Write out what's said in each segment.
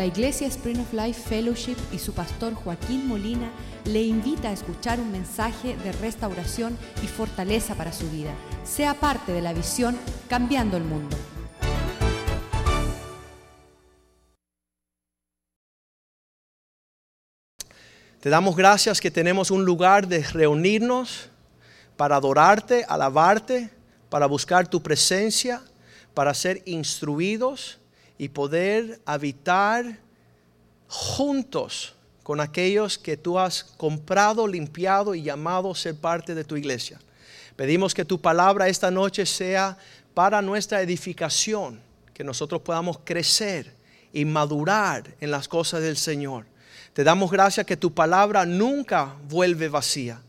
La Iglesia Spring of Life Fellowship y su pastor Joaquín Molina le invita a escuchar un mensaje de restauración y fortaleza para su vida. Sea parte de la visión Cambiando el Mundo. Te damos gracias que tenemos un lugar de reunirnos para adorarte, alabarte, para buscar tu presencia, para ser instruidos y poder habitar juntos con aquellos que tú has comprado, limpiado y llamado a ser parte de tu iglesia. Pedimos que tu palabra esta noche sea para nuestra edificación, que nosotros podamos crecer y madurar en las cosas del Señor. Te damos gracias que tu palabra nunca vuelve vacía.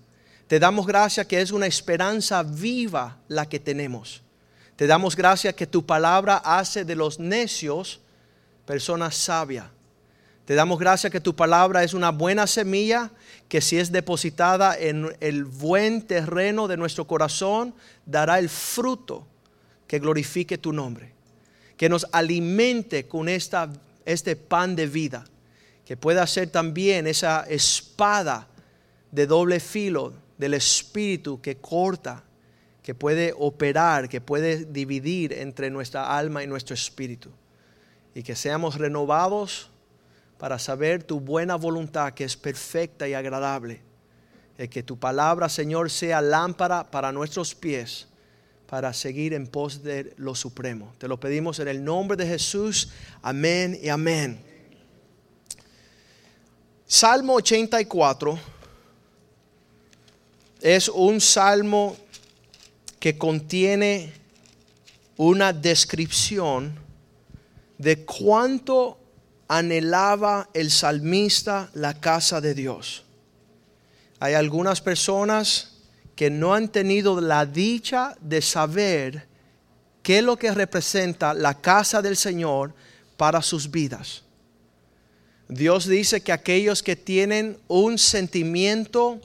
Te damos gracias que es una esperanza viva la que tenemos. Te damos gracias que tu palabra hace de los necios personas sabias. Te damos gracias que tu palabra es una buena semilla que si es depositada en el buen terreno de nuestro corazón, dará el fruto que glorifique tu nombre. Que nos alimente con esta, este pan de vida. Que pueda ser también esa espada de doble filo del Espíritu que corta que puede operar, que puede dividir entre nuestra alma y nuestro espíritu. Y que seamos renovados para saber tu buena voluntad que es perfecta y agradable. Y que tu palabra, Señor, sea lámpara para nuestros pies para seguir en pos de lo supremo. Te lo pedimos en el nombre de Jesús. Amén y amén. Salmo 84 es un salmo que contiene una descripción de cuánto anhelaba el salmista la casa de Dios. Hay algunas personas que no han tenido la dicha de saber qué es lo que representa la casa del Señor para sus vidas. Dios dice que aquellos que tienen un sentimiento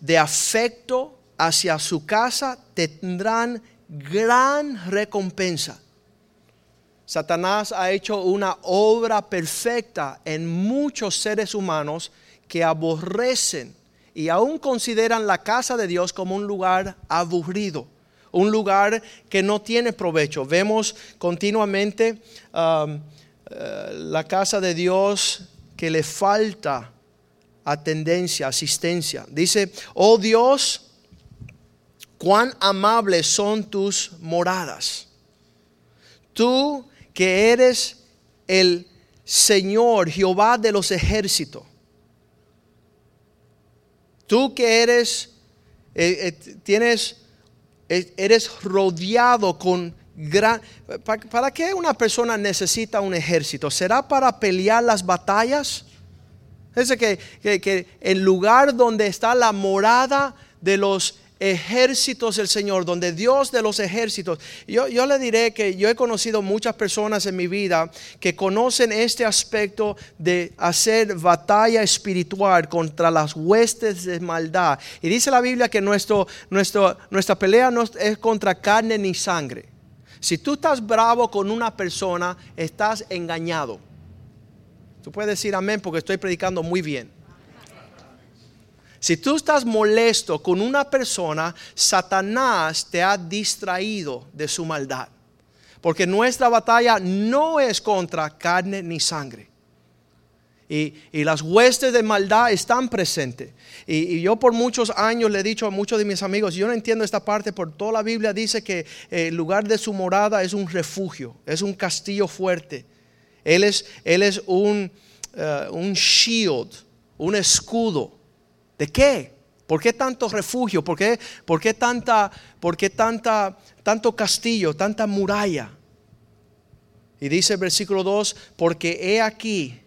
de afecto hacia su casa tendrán gran recompensa. Satanás ha hecho una obra perfecta en muchos seres humanos que aborrecen y aún consideran la casa de Dios como un lugar aburrido, un lugar que no tiene provecho. Vemos continuamente um, eh, la casa de Dios que le falta atendencia, asistencia. Dice, oh Dios, cuán amables son tus moradas. Tú que eres el Señor, Jehová de los ejércitos. Tú que eres, eh, eh, tienes, eh, eres rodeado con gran... ¿Para, qué una persona necesita un ejército? ¿Será para pelear las batallas? Es que, que, que el lugar donde está la morada de los ejércitos del Señor, donde Dios de los ejércitos. Yo, yo le diré que yo he conocido muchas personas en mi vida que conocen este aspecto de hacer batalla espiritual contra las huestes de maldad. Y dice la Biblia que nuestro, nuestro, nuestra pelea no es contra carne ni sangre. Si tú estás bravo con una persona, estás engañado. Tú puedes decir amén porque estoy predicando muy bien. Si tú estás molesto con una persona, Satanás te ha distraído de su maldad. Porque nuestra batalla no es contra carne ni sangre. Y, las huestes de maldad están presentes. Y, yo por muchos años le he dicho a muchos de mis amigos, yo no entiendo esta parte, por toda la Biblia dice que el lugar de su morada es un refugio, es un castillo fuerte. Él es, él es un, eh, un shield, un escudo ¿De qué? ¿Por qué tanto refugio? ¿Por qué, por qué tanta, por qué tanta, tanto castillo, tanta muralla? Y dice el versículo 2, porque he aquí,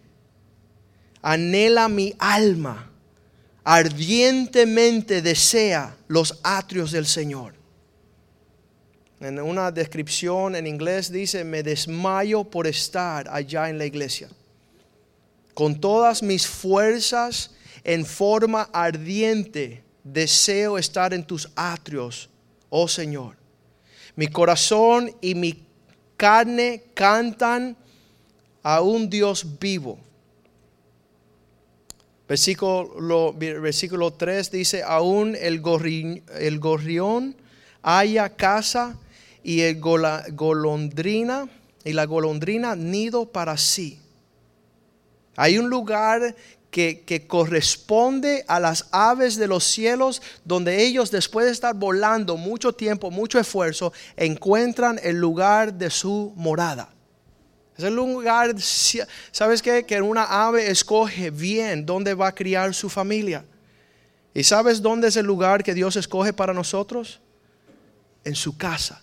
anhela mi alma, ardientemente desea los atrios del Señor. En una descripción en inglés dice, me desmayo por estar allá en la iglesia. Con todas mis fuerzas en forma ardiente deseo estar en tus atrios, oh Señor. Mi corazón y mi carne cantan a un Dios vivo. Versículo, versículo 3 dice, aún el, gorri, el gorrión haya casa y el golondrina y la golondrina nido para sí. Hay un lugar que, corresponde a las aves de los cielos, donde ellos después de estar volando mucho tiempo, mucho esfuerzo, encuentran el lugar de su morada. Es el lugar, ¿sabes qué? Que una ave escoge bien dónde va a criar su familia. ¿Y sabes dónde es el lugar que Dios escoge para nosotros? En su casa.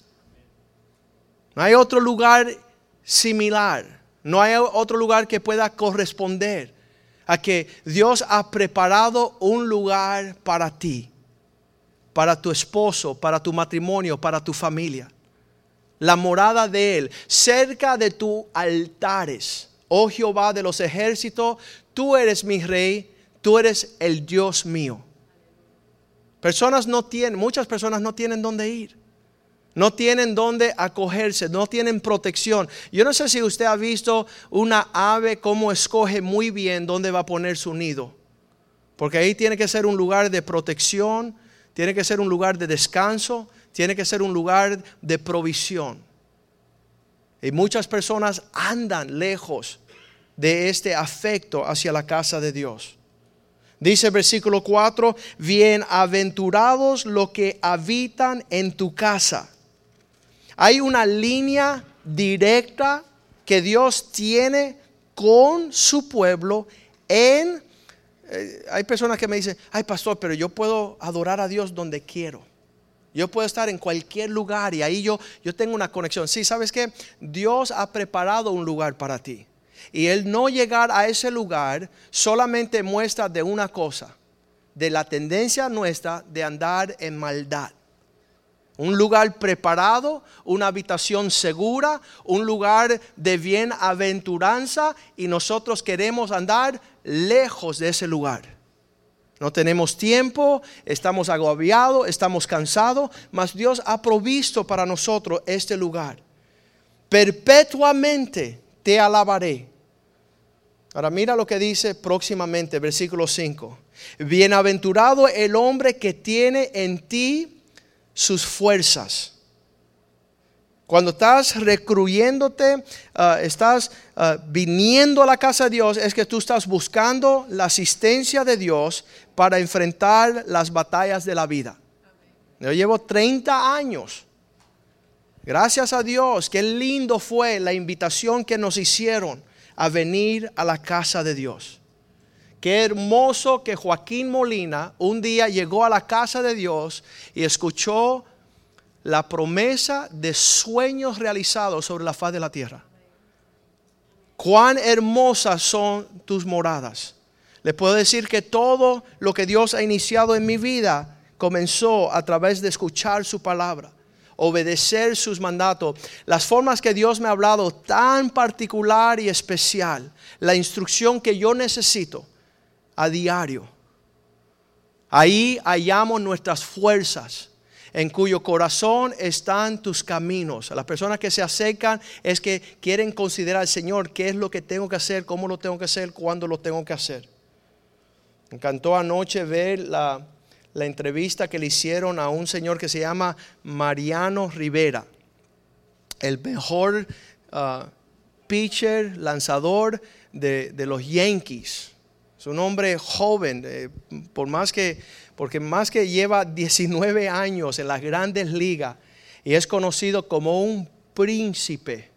No hay otro lugar similar. No hay otro lugar que pueda corresponder a que Dios ha preparado un lugar para ti, para tu esposo, para tu matrimonio, para tu familia la morada de Él, cerca de tus altares. Oh Jehová de los ejércitos, tú eres mi rey, tú eres el Dios mío. Personas no tienen, muchas personas no tienen dónde ir. No tienen dónde acogerse, no tienen protección. Yo no sé si usted ha visto una ave cómo escoge muy bien dónde va a poner su nido. Porque ahí tiene que ser un lugar de protección, tiene que ser un lugar de descanso, tiene que ser un lugar de provisión. Y muchas personas andan lejos de este afecto hacia la casa de Dios. Dice el versículo 4, bienaventurados los que habitan en tu casa. Hay una línea directa que Dios tiene con su pueblo en... Eh, hay personas que me dicen, ay pastor, pero yo puedo adorar a Dios donde quiero. Yo puedo estar en cualquier lugar y ahí yo, yo tengo una conexión. Sí, ¿sabes qué? Dios ha preparado un lugar para ti. Y el no llegar a ese lugar solamente muestra de una cosa, de la tendencia nuestra de andar en maldad. Un lugar preparado, una habitación segura, un lugar de bienaventuranza y nosotros queremos andar lejos de ese lugar. No tenemos tiempo, estamos agobiados, estamos cansados, mas Dios ha provisto para nosotros este lugar. Perpetuamente te alabaré. Ahora mira lo que dice próximamente, versículo 5. Bienaventurado el hombre que tiene en ti sus fuerzas cuando estás recruyéndote, ah, estás ah, viniendo a la casa de Dios, es que tú estás buscando la asistencia de Dios para enfrentar las batallas de la vida. Yo llevo 30 años. Gracias a Dios, qué lindo fue la invitación que nos hicieron a venir a la casa de Dios. Qué hermoso que Joaquín Molina un día llegó a la casa de Dios y escuchó la promesa de sueños realizados sobre la faz de la tierra. Cuán hermosas son tus moradas. Le puedo decir que todo lo que Dios ha iniciado en mi vida comenzó a través de escuchar su palabra, obedecer sus mandatos, las formas que Dios me ha hablado tan particular y especial, la instrucción que yo necesito a diario. Ahí hallamos nuestras fuerzas en cuyo corazón están tus caminos. Las personas que se acercan es que quieren considerar, Señor, qué es lo que tengo que hacer, cómo lo tengo que hacer, cuándo lo tengo que hacer. Me encantó anoche ver la, entrevista que le hicieron a un señor que se llama Mariano Rivera, el mejor uh, pitcher, lanzador de, los Yankees. Es un hombre joven, eh, porque más que lleva 19 años en las grandes ligas y es conocido como un príncipe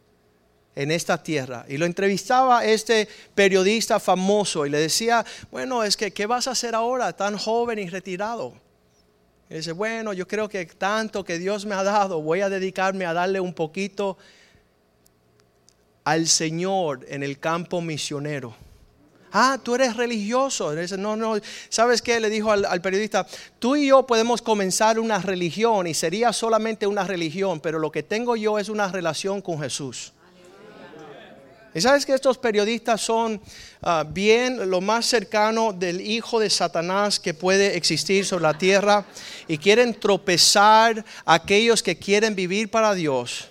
en esta tierra. Y lo entrevistaba este periodista famoso y le decía, bueno, es que, ¿qué vas a hacer ahora tan joven y retirado? Y dice, bueno, yo creo que tanto que Dios me ha dado, voy a dedicarme a darle un poquito al Señor en el campo misionero. Ah, tú eres religioso. No, no. ¿Sabes qué? Le dijo al, periodista, tú y yo podemos comenzar una religión y sería solamente una religión, pero lo que tengo yo es una relación con Jesús. Y sabes que estos periodistas son ah, bien lo más cercano del hijo de Satanás que puede existir sobre la tierra y quieren tropezar a aquellos que quieren vivir para Dios.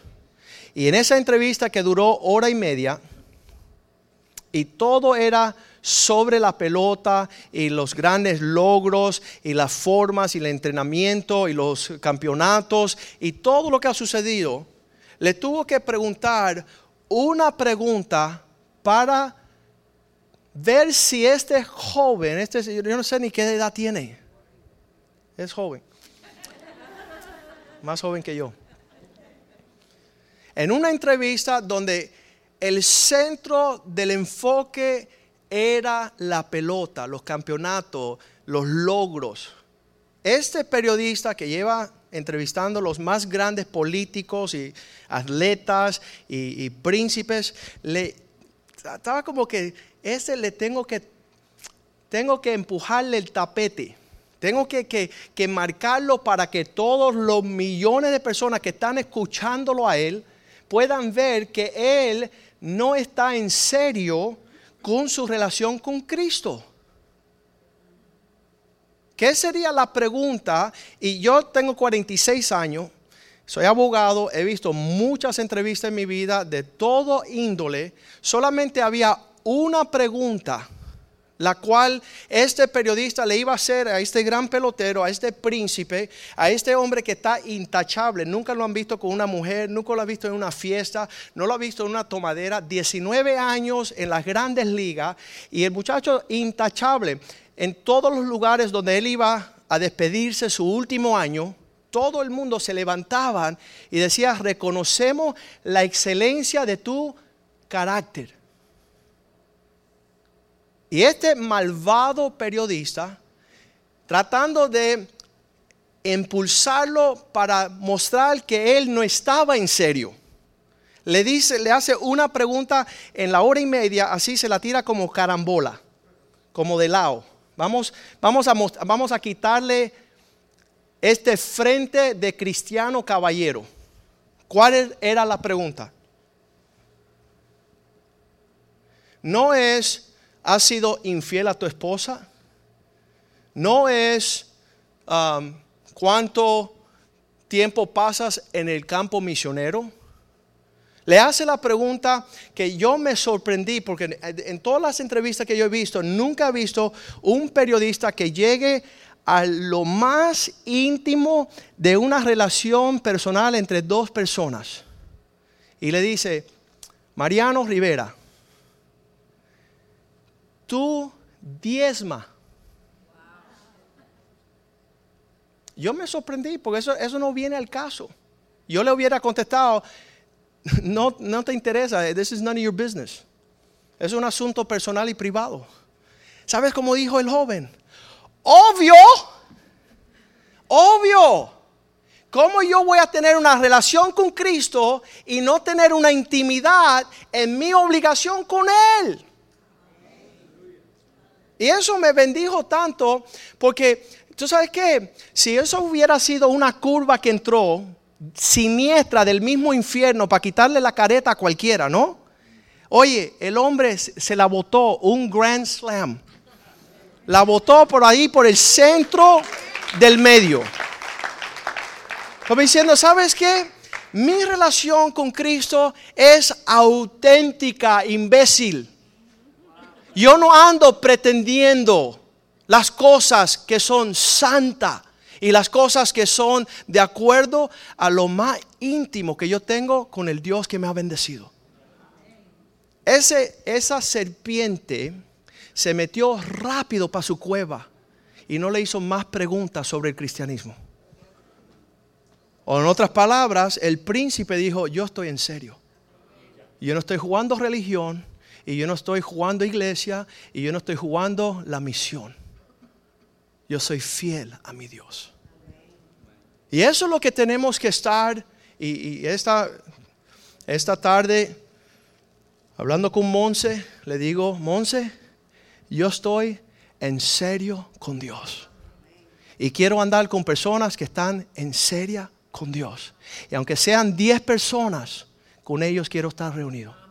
Y en esa entrevista que duró hora y media, Y todo era sobre la pelota y los grandes logros y las formas y el entrenamiento y los campeonatos y todo lo que ha sucedido, le tuvo que preguntar una pregunta para ver si este joven, este, yo no sé ni qué edad tiene, es joven, más joven que yo. En una entrevista donde el centro del enfoque era la pelota, los campeonatos, los logros. Este periodista que lleva entrevistando los más grandes políticos y atletas y, príncipes, estaba como que ese le tengo que tengo que empujarle el tapete. Tengo que, que, marcarlo para que todos los millones de personas que están escuchándolo a él puedan ver que él no está en serio con su relación con Cristo. ¿Qué sería la pregunta? Y yo tengo 46 años, soy abogado, he visto muchas entrevistas en mi vida de todo índole. Solamente había una pregunta la cual este periodista le iba a hacer a este gran pelotero, a este príncipe, a este hombre que está intachable. Nunca lo han visto con una mujer, nunca lo ha visto en una fiesta, no lo ha visto en una tomadera. 19 años en las grandes ligas y el muchacho intachable. En todos los lugares donde él iba a despedirse su último año, todo el mundo se levantaban y decía, reconocemos la excelencia de tu carácter. Y este malvado periodista, tratando de impulsarlo para mostrar que él no estaba en serio, le dice, le hace una pregunta en la hora y media, así se la tira como carambola, como de lado. Vamos, vamos, a, vamos a quitarle este frente de cristiano caballero. ¿Cuál era la pregunta? No es ¿Has sido infiel a tu esposa? No es um, cuánto tiempo pasas en el campo misionero. Le hace la pregunta que yo me sorprendí porque en todas las entrevistas que yo he visto, nunca he visto un periodista que llegue a lo más íntimo de una relación personal entre dos personas. Y le dice, Mariano Rivera, tú diezma. Yo me sorprendí porque eso, eso no viene al caso. Yo le hubiera contestado, no, no te interesa, this is none of your business. Es un asunto personal y privado. ¿Sabes cómo dijo el joven? Obvio, obvio. ¿Cómo yo voy a tener una relación con Cristo y no tener una intimidad en mi obligación con Él? Y eso me bendijo tanto porque, ¿tú sabes qué? Si eso hubiera sido una curva que entró siniestra del mismo infierno para quitarle la careta a cualquiera, ¿no? Oye, el hombre se la botó un grand slam. La botó por ahí, por el centro del medio. Como diciendo, ¿sabes qué? Mi relación con Cristo es auténtica, imbécil. Yo no ando pretendiendo las cosas que son santas y las cosas que son de acuerdo a lo más íntimo que yo tengo con el Dios que me ha bendecido. Ese, esa serpiente se metió rápido para su cueva y no le hizo más preguntas sobre el cristianismo. O en otras palabras, el príncipe dijo, yo estoy en serio. Yo no estoy jugando religión, y yo no estoy jugando iglesia y yo no estoy jugando la misión. Yo soy fiel a mi Dios. Y eso es lo que tenemos que estar. Y, esta, esta tarde, hablando con Monse, le digo, Monse, yo estoy en serio con Dios. Y quiero andar con personas que están en seria con Dios. Y aunque sean 10 personas, con ellos quiero estar reunido.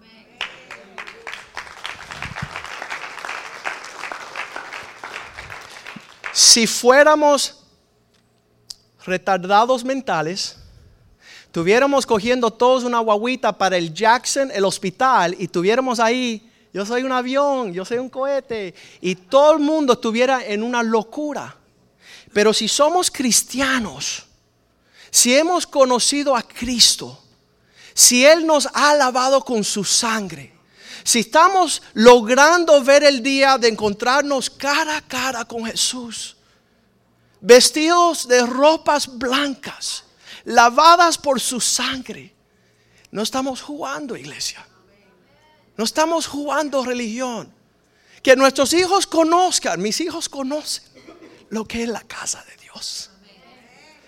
Si fuéramos retardados mentales, tuviéramos cogiendo todos una guaguita para el Jackson, el hospital, y tuviéramos ahí yo soy un avión, yo soy un cohete. Y todo el mundo estuviera en una locura. Pero si somos cristianos, si hemos conocido a Cristo, si Él nos ha lavado con su sangre, si estamos logrando ver el día de encontrarnos cara a cara con Jesús, vestidos de ropas blancas, lavadas por su sangre, no estamos jugando, iglesia. No estamos jugando religión. Que nuestros hijos conozcan, mis hijos conocen lo que es la casa de Dios.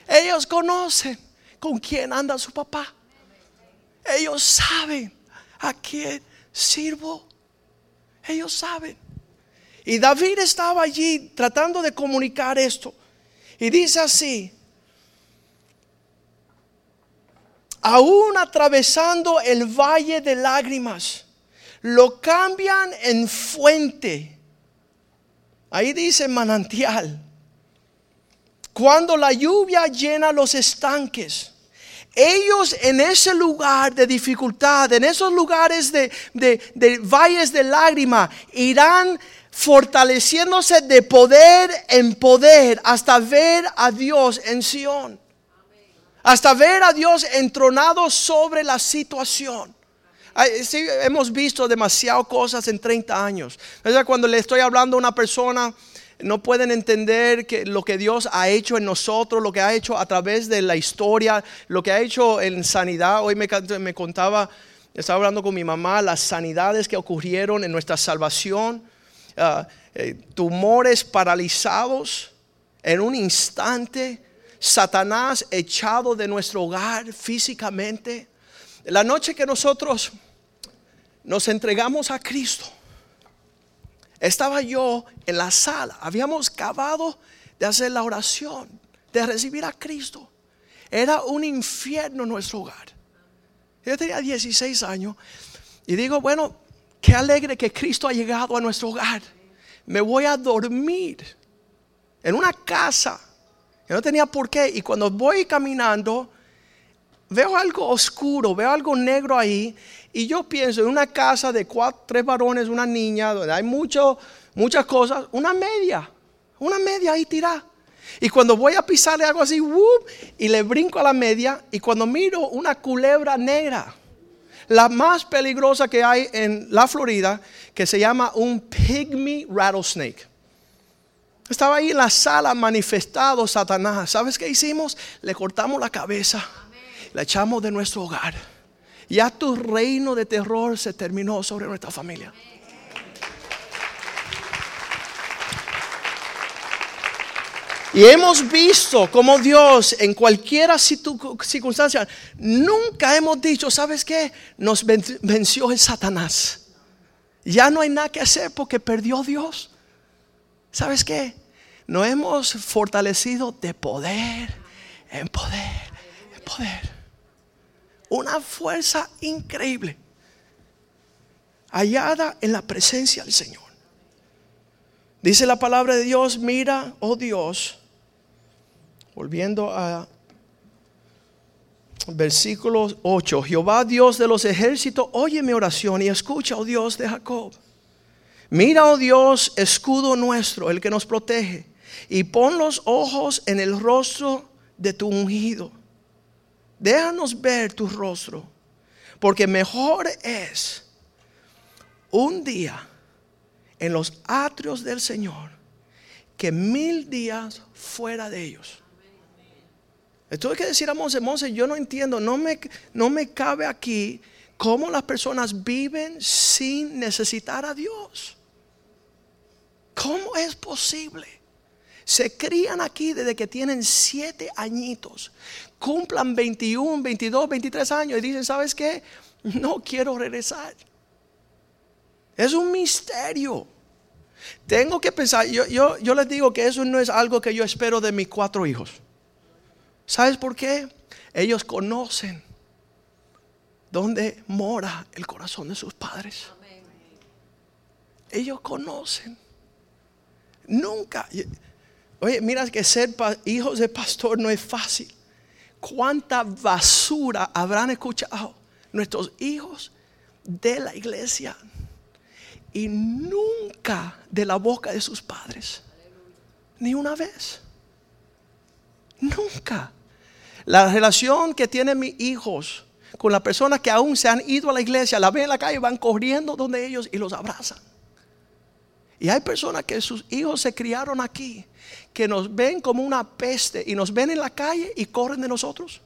Ellos conocen con quién anda su papá. Ellos saben a quién sirvo. Ellos saben. Y David estaba allí tratando de comunicar esto. Y dice así, aún atravesando el valle de lágrimas, lo cambian en fuente. Ahí dice manantial. Cuando la lluvia llena los estanques, ellos en ese lugar de dificultad, en esos lugares de, de valles de lágrima, irán fortaleciéndose de poder en poder hasta ver a Dios en Sión. Hasta ver a Dios entronado sobre la situación. Hemos visto demasiado cosas en 30 años. Cuando le estoy hablando a una persona, no pueden entender que lo que Dios ha hecho en nosotros, lo que ha hecho a través de la historia, lo que ha hecho en sanidad. Hoy me, contaba, estaba hablando con mi mamá, las sanidades que ocurrieron en nuestra salvación, ah, eh, tumores paralizados en un instante, Satanás echado de nuestro hogar físicamente. La noche que nosotros nos entregamos a Cristo, estaba yo en la sala, habíamos acabado de hacer la oración, de recibir a Cristo. Era un infierno nuestro hogar. Yo tenía 16 años y digo, bueno, qué alegre que Cristo ha llegado a nuestro hogar. Me voy a dormir en una casa. Yo no tenía por qué. Y cuando voy caminando, veo algo oscuro, veo algo negro ahí y yo pienso en una casa de cuatro, tres varones, una niña, donde hay mucho, muchas cosas, una media, una media ahí tirada. Y cuando voy a pisarle algo así, y le brinco a la media, y cuando miro una culebra negra, la más peligrosa que hay en la Florida, que se llama un pygmy rattlesnake. Estaba ahí en la sala manifestado Satanás. ¿Sabes qué hicimos? Le cortamos la cabeza, la echamos de nuestro hogar ya tu reino de terror se terminó sobre nuestra familia. Y hemos visto como Dios en cualquier circunstancia, nunca hemos dicho, ¿sabes qué? Nos venció el Satanás. Ya no hay nada que hacer porque perdió Dios. ¿Sabes qué? Nos hemos fortalecido de poder en poder, en poder una fuerza increíble, hallada en la presencia del Señor. Dice la palabra de Dios, mira, oh Dios, volviendo a versículo 8, Jehová Dios de los ejércitos, oye mi oración y escucha, oh Dios de Jacob. Mira, oh Dios, escudo nuestro, el que nos protege, y pon los ojos en el rostro de tu ungido déjanos ver tu rostro, porque mejor es un día en los atrios del Señor que mil días fuera de ellos. Tuve que decir a Monse, Monse, yo no entiendo, no me, no me cabe aquí cómo las personas viven sin necesitar a Dios. ¿Cómo es posible? Se crían aquí desde que tienen siete añitos cumplan 21, 22, 23 años y dicen, ¿sabes qué? No quiero regresar. Es un misterio. Tengo que pensar, yo, yo, yo les digo que eso no es algo que yo espero de mis cuatro hijos. ¿Sabes por qué? Ellos conocen dónde mora el corazón de sus padres. Ellos conocen. Nunca. Oye, mira que ser hijos de pastor no es fácil cuánta basura habrán escuchado nuestros hijos de la iglesia. y nunca de la boca de sus padres. Ni una vez. Nunca. La relación que tienen mis hijos con las personas que aún se han ido a la iglesia, la ven en la calle, van corriendo donde ellos y los abrazan. Y hay personas que sus hijos se criaron aquí, que nos ven como una peste y nos ven en la calle y corren de nosotros.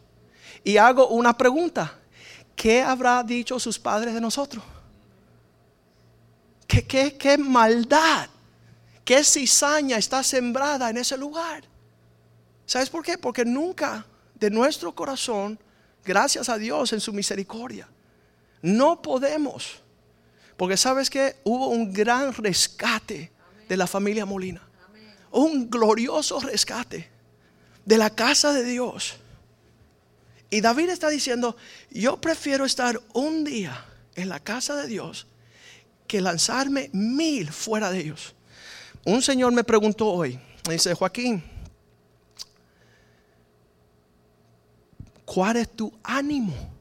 Y hago una pregunta, ¿qué habrá dicho sus padres de nosotros? ¿Qué, qué, qué maldad, qué cizaña está sembrada en ese lugar? ¿Sabes por qué? Porque nunca de nuestro corazón, gracias a Dios en su misericordia, no podemos porque sabes que hubo un gran rescate de la familia Molina. Un glorioso rescate de la casa de Dios. Y David está diciendo, yo prefiero estar un día en la casa de Dios que lanzarme mil fuera de ellos. Un señor me preguntó hoy, me dice, Joaquín, ¿cuál es tu ánimo?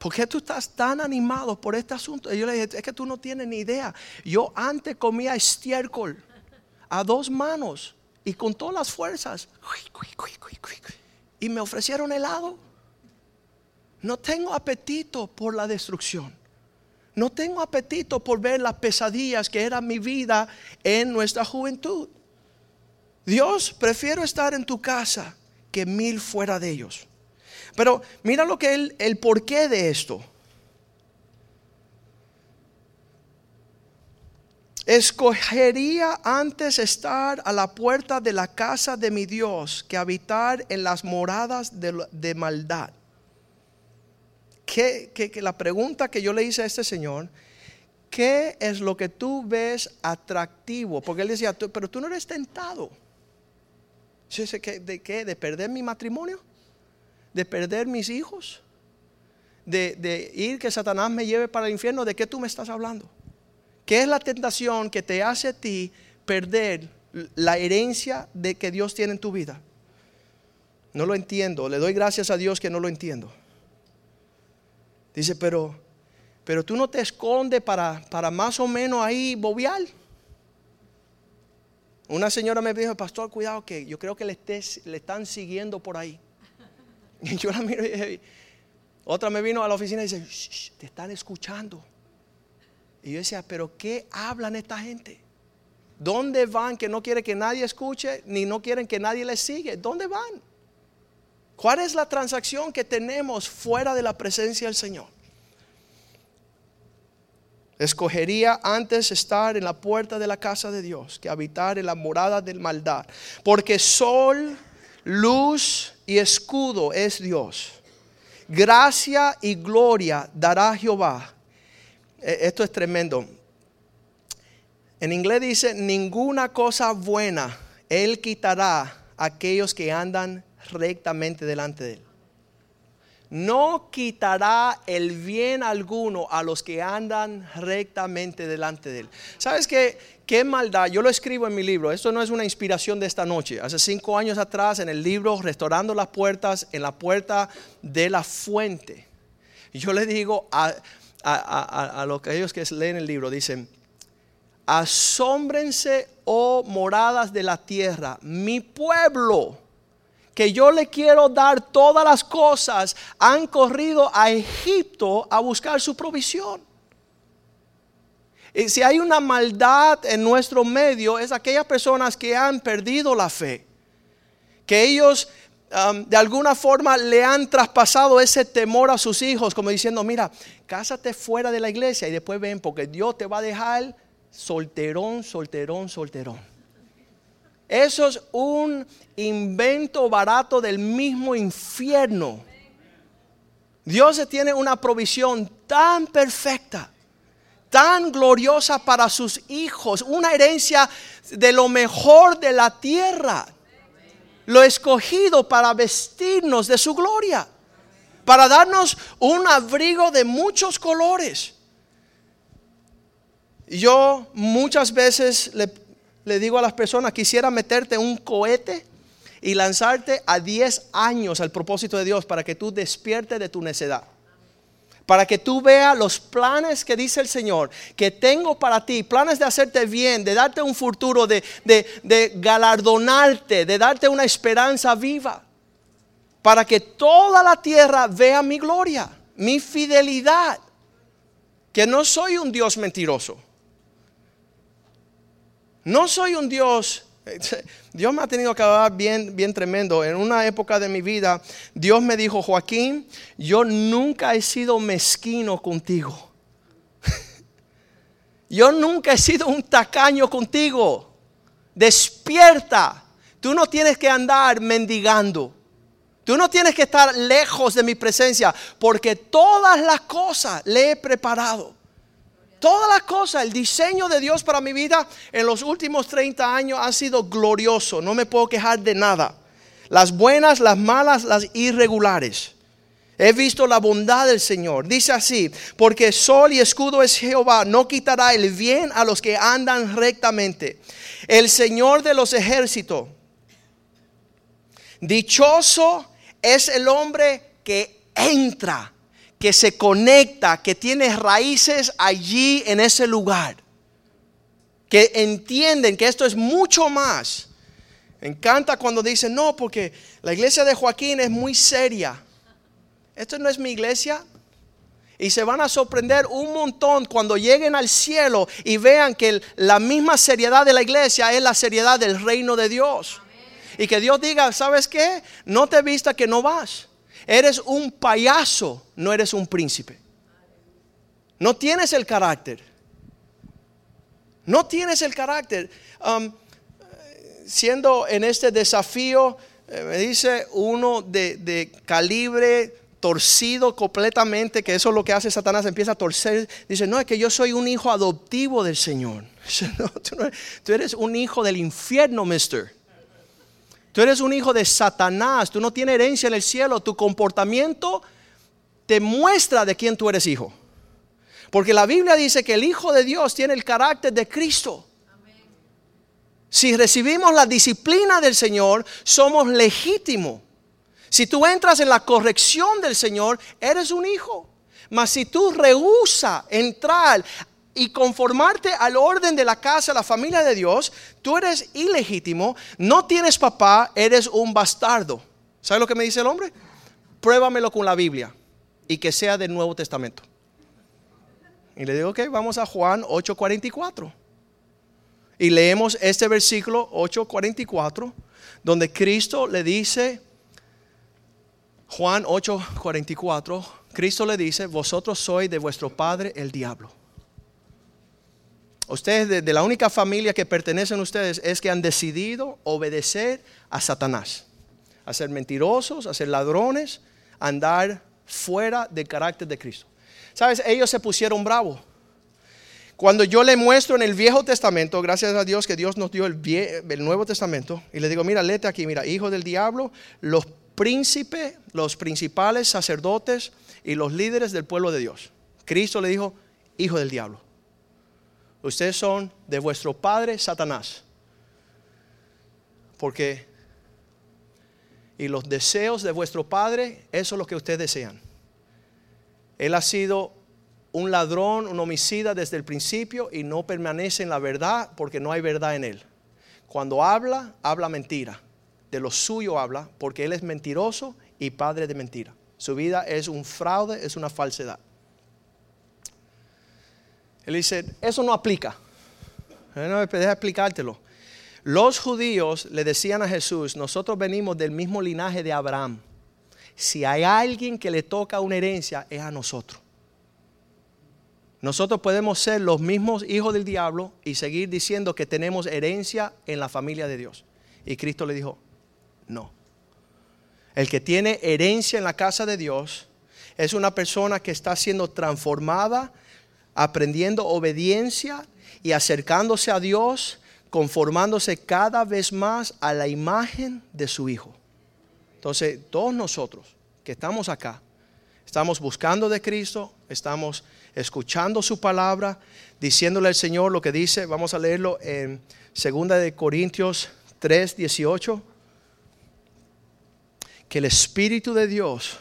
¿Por qué tú estás tan animado por este asunto? Y yo le dije, es que tú no tienes ni idea. Yo antes comía estiércol a dos manos y con todas las fuerzas. Y me ofrecieron helado. No tengo apetito por la destrucción. No tengo apetito por ver las pesadillas que era mi vida en nuestra juventud. Dios, prefiero estar en tu casa que mil fuera de ellos. Pero mira lo que el, el porqué de esto. Escogería antes estar a la puerta de la casa de mi Dios que habitar en las moradas de, maldad. Que, que, la pregunta que yo le hice a este señor, ¿qué es lo que tú ves atractivo? Porque él decía, pero tú no eres tentado. ¿De qué? ¿De perder mi matrimonio? De perder mis hijos, de, ir que Satanás me lleve para el infierno, ¿de qué tú me estás hablando? ¿Qué es la tentación que te hace a ti perder la herencia de que Dios tiene en tu vida? No lo entiendo, le doy gracias a Dios que no lo entiendo. Dice, pero, pero tú no te escondes para, para más o menos ahí bobear. Una señora me dijo, pastor, cuidado que yo creo que le, le están siguiendo por ahí. Y yo la miro y otra me vino a la oficina y dice, te están escuchando. Y yo decía, pero ¿qué hablan esta gente? ¿Dónde van que no quiere que nadie escuche ni no quieren que nadie les sigue? ¿Dónde van? ¿Cuál es la transacción que tenemos fuera de la presencia del Señor? Escogería antes estar en la puerta de la casa de Dios que habitar en la morada del maldad. Porque sol, luz y escudo es Dios. Gracia y gloria dará Jehová. E, esto es tremendo. En inglés dice, ninguna cosa buena Él quitará a aquellos que andan rectamente delante de Él. No quitará el bien alguno a los que andan rectamente delante de Él. ¿Sabes qué? Qué maldad, yo lo escribo en mi libro, esto no es una inspiración de esta noche, hace cinco años atrás en el libro Restaurando las Puertas, en la puerta de la fuente, yo le digo a, a, a, los que ellos que leen el libro, dicen, asómbrense, oh moradas de la tierra, mi pueblo, que yo le quiero dar todas las cosas, han corrido a Egipto a buscar su provisión. Y si hay una maldad en nuestro medio, es aquellas personas que han perdido la fe. Que ellos de alguna forma le han traspasado ese temor a sus hijos, como diciendo, mira, cásate fuera de la iglesia y después ven, porque Dios te va a dejar solterón, solterón, solterón. Eso es un invento barato del mismo infierno. Dios tiene una provisión tan perfecta tan gloriosa para sus hijos, una herencia de lo mejor de la tierra. Lo escogido para vestirnos de su gloria, para darnos un abrigo de muchos colores. Yo muchas veces le, digo a las personas, quisiera meterte un cohete y lanzarte a 10 años al propósito de Dios para que tú despiertes de tu necedad para que tú veas los planes que dice el Señor, que tengo para ti, planes de hacerte bien, de darte un futuro, de, de galardonarte, de darte una esperanza viva, para que toda la tierra vea mi gloria, mi fidelidad, que no soy un Dios mentiroso. No soy un Dios Dios me ha tenido que hablar bien, bien tremendo. En una época de mi vida, Dios me dijo, Joaquín, yo nunca he sido mezquino contigo. yo nunca he sido un tacaño contigo. Despierta. Tú no tienes que andar mendigando. Tú no tienes que estar lejos de mi presencia porque todas las cosas le he preparado. Todas las cosas, el diseño de Dios para mi vida en los últimos 30 años ha sido glorioso. No me puedo quejar de nada. Las buenas, las malas, las irregulares. He visto la bondad del Señor. Dice así, porque sol y escudo es Jehová, no quitará el bien a los que andan rectamente. El Señor de los ejércitos. Dichoso es el hombre que entra que se conecta, que tiene raíces allí en ese lugar, que entienden que esto es mucho más. Me encanta cuando dicen, no, porque la iglesia de Joaquín es muy seria. Esto no es mi iglesia. Y se van a sorprender un montón cuando lleguen al cielo y vean que la misma seriedad de la iglesia es la seriedad del reino de Dios. Y que Dios diga, ¿sabes qué? No te vista que no vas. Eres un payaso, no eres un príncipe. No tienes el carácter. No tienes el carácter. Um, siendo en este desafío, eh, me dice uno de, calibre torcido completamente, que eso es lo que hace Satanás, empieza a torcer. Dice, no, es que yo soy un hijo adoptivo del Señor. tú eres un hijo del infierno, mister. Tú eres un hijo de Satanás, tú no tienes herencia en el cielo, tu comportamiento te muestra de quién tú eres hijo. Porque la Biblia dice que el Hijo de Dios tiene el carácter de Cristo. Si recibimos la disciplina del Señor, somos legítimos. Si tú entras en la corrección del Señor, eres un hijo. Mas si tú rehusas entrar y conformarte al orden de la casa, la familia de Dios, tú eres ilegítimo, no tienes papá, eres un bastardo. ¿Sabes lo que me dice el hombre? Pruébamelo con la Biblia y que sea del Nuevo Testamento. Y le digo, ok, vamos a Juan 8:44. Y leemos este versículo 8:44, donde Cristo le dice, Juan 8:44, Cristo le dice, vosotros sois de vuestro padre el diablo Ustedes, de, la única familia que pertenecen a ustedes, es que han decidido obedecer a Satanás. A ser mentirosos, a ser ladrones, a andar fuera del carácter de Cristo. ¿Sabes? Ellos se pusieron bravos. Cuando yo le muestro en el Viejo Testamento, gracias a Dios que Dios nos dio el, el Nuevo Testamento, y le digo, mira, léete aquí, mira, hijo del diablo, los príncipes, los principales sacerdotes y los líderes del pueblo de Dios. Cristo le dijo, hijo del diablo. Ustedes son de vuestro padre Satanás. Porque, y los deseos de vuestro padre, eso es lo que ustedes desean. Él ha sido un ladrón, un homicida desde el principio y no permanece en la verdad porque no hay verdad en él. Cuando habla, habla mentira. De lo suyo habla porque él es mentiroso y padre de mentira. Su vida es un fraude, es una falsedad. Él dice, eso no aplica. Deja explicártelo. Los judíos le decían a Jesús, nosotros venimos del mismo linaje de Abraham. Si hay alguien que le toca una herencia, es a nosotros. Nosotros podemos ser los mismos hijos del diablo y seguir diciendo que tenemos herencia en la familia de Dios. Y Cristo le dijo, no. El que tiene herencia en la casa de Dios es una persona que está siendo transformada aprendiendo obediencia y acercándose a Dios, conformándose cada vez más a la imagen de su Hijo. Entonces, todos nosotros que estamos acá, estamos buscando de Cristo, estamos escuchando su palabra, diciéndole al Señor lo que dice, vamos a leerlo en 2 de Corintios 3, 18, que el Espíritu de Dios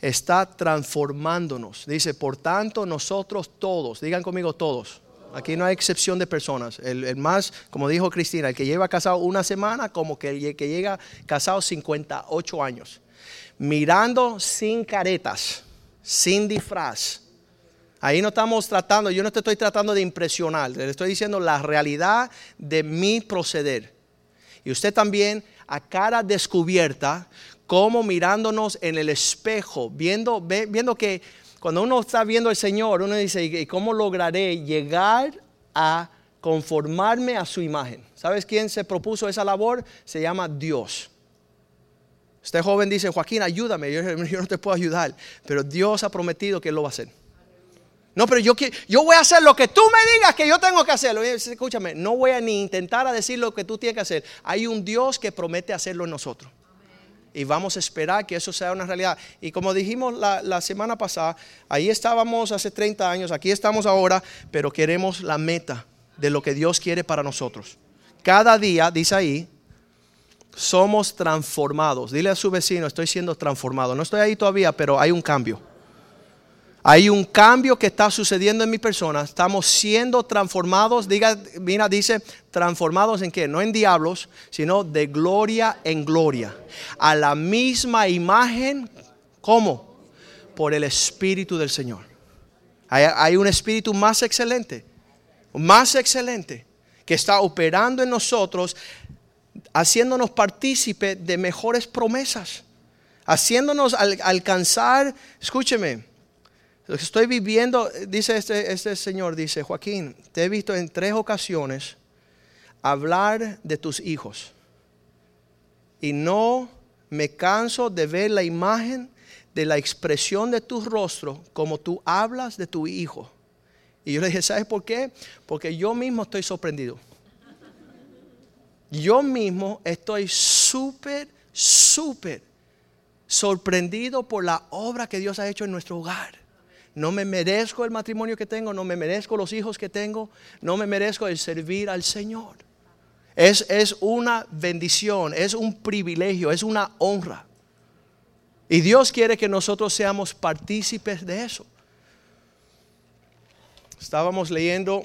está transformándonos. Dice, por tanto, nosotros todos, digan conmigo todos. Aquí no hay excepción de personas. El, más, como dijo Cristina, el que lleva casado una semana, como que el que llega casado 58 años. Mirando sin caretas, sin disfraz. Ahí no estamos tratando, yo no te estoy tratando de impresionar, le estoy diciendo la realidad de mi proceder. Y usted también a cara descubierta, como mirándonos en el espejo, viendo, viendo que cuando uno está viendo al Señor, uno dice, ¿y cómo lograré llegar a conformarme a su imagen? ¿Sabes quién se propuso esa labor? Se llama Dios. Este joven dice, Joaquín, ayúdame, yo, no te puedo ayudar, pero Dios ha prometido que Él lo va a hacer. No, pero yo, yo voy a hacer lo que tú me digas que yo tengo que hacerlo. Escúchame, no voy a ni intentar a decir lo que tú tienes que hacer. Hay un Dios que promete hacerlo en nosotros y vamos a esperar que eso sea una realidad. Y como dijimos la, semana pasada, ahí estábamos hace 30 años, aquí estamos ahora, pero queremos la meta de lo que Dios quiere para nosotros. Cada día, dice ahí, somos transformados. Dile a su vecino, estoy siendo transformado. No estoy ahí todavía, pero hay un cambio. Hay un cambio que está sucediendo en mi persona. Estamos siendo transformados. Diga, mira, dice transformados en qué? No en diablos, sino de gloria en gloria. A la misma imagen, ¿cómo? Por el Espíritu del Señor. Hay, hay un Espíritu más excelente, más excelente, que está operando en nosotros, haciéndonos partícipe de mejores promesas, haciéndonos alcanzar, escúcheme, estoy viviendo, dice este, este señor, dice Joaquín, te he visto en tres ocasiones hablar de tus hijos. Y no me canso de ver la imagen de la expresión de tu rostro como tú hablas de tu hijo. Y yo le dije, ¿sabes por qué? Porque yo mismo estoy sorprendido. Yo mismo estoy súper, súper sorprendido por la obra que Dios ha hecho en nuestro hogar. No me merezco el matrimonio que tengo, no me merezco los hijos que tengo, no me merezco el servir al Señor. Es, es una bendición, es un privilegio, es una honra. Y Dios quiere que nosotros seamos partícipes de eso. Estábamos leyendo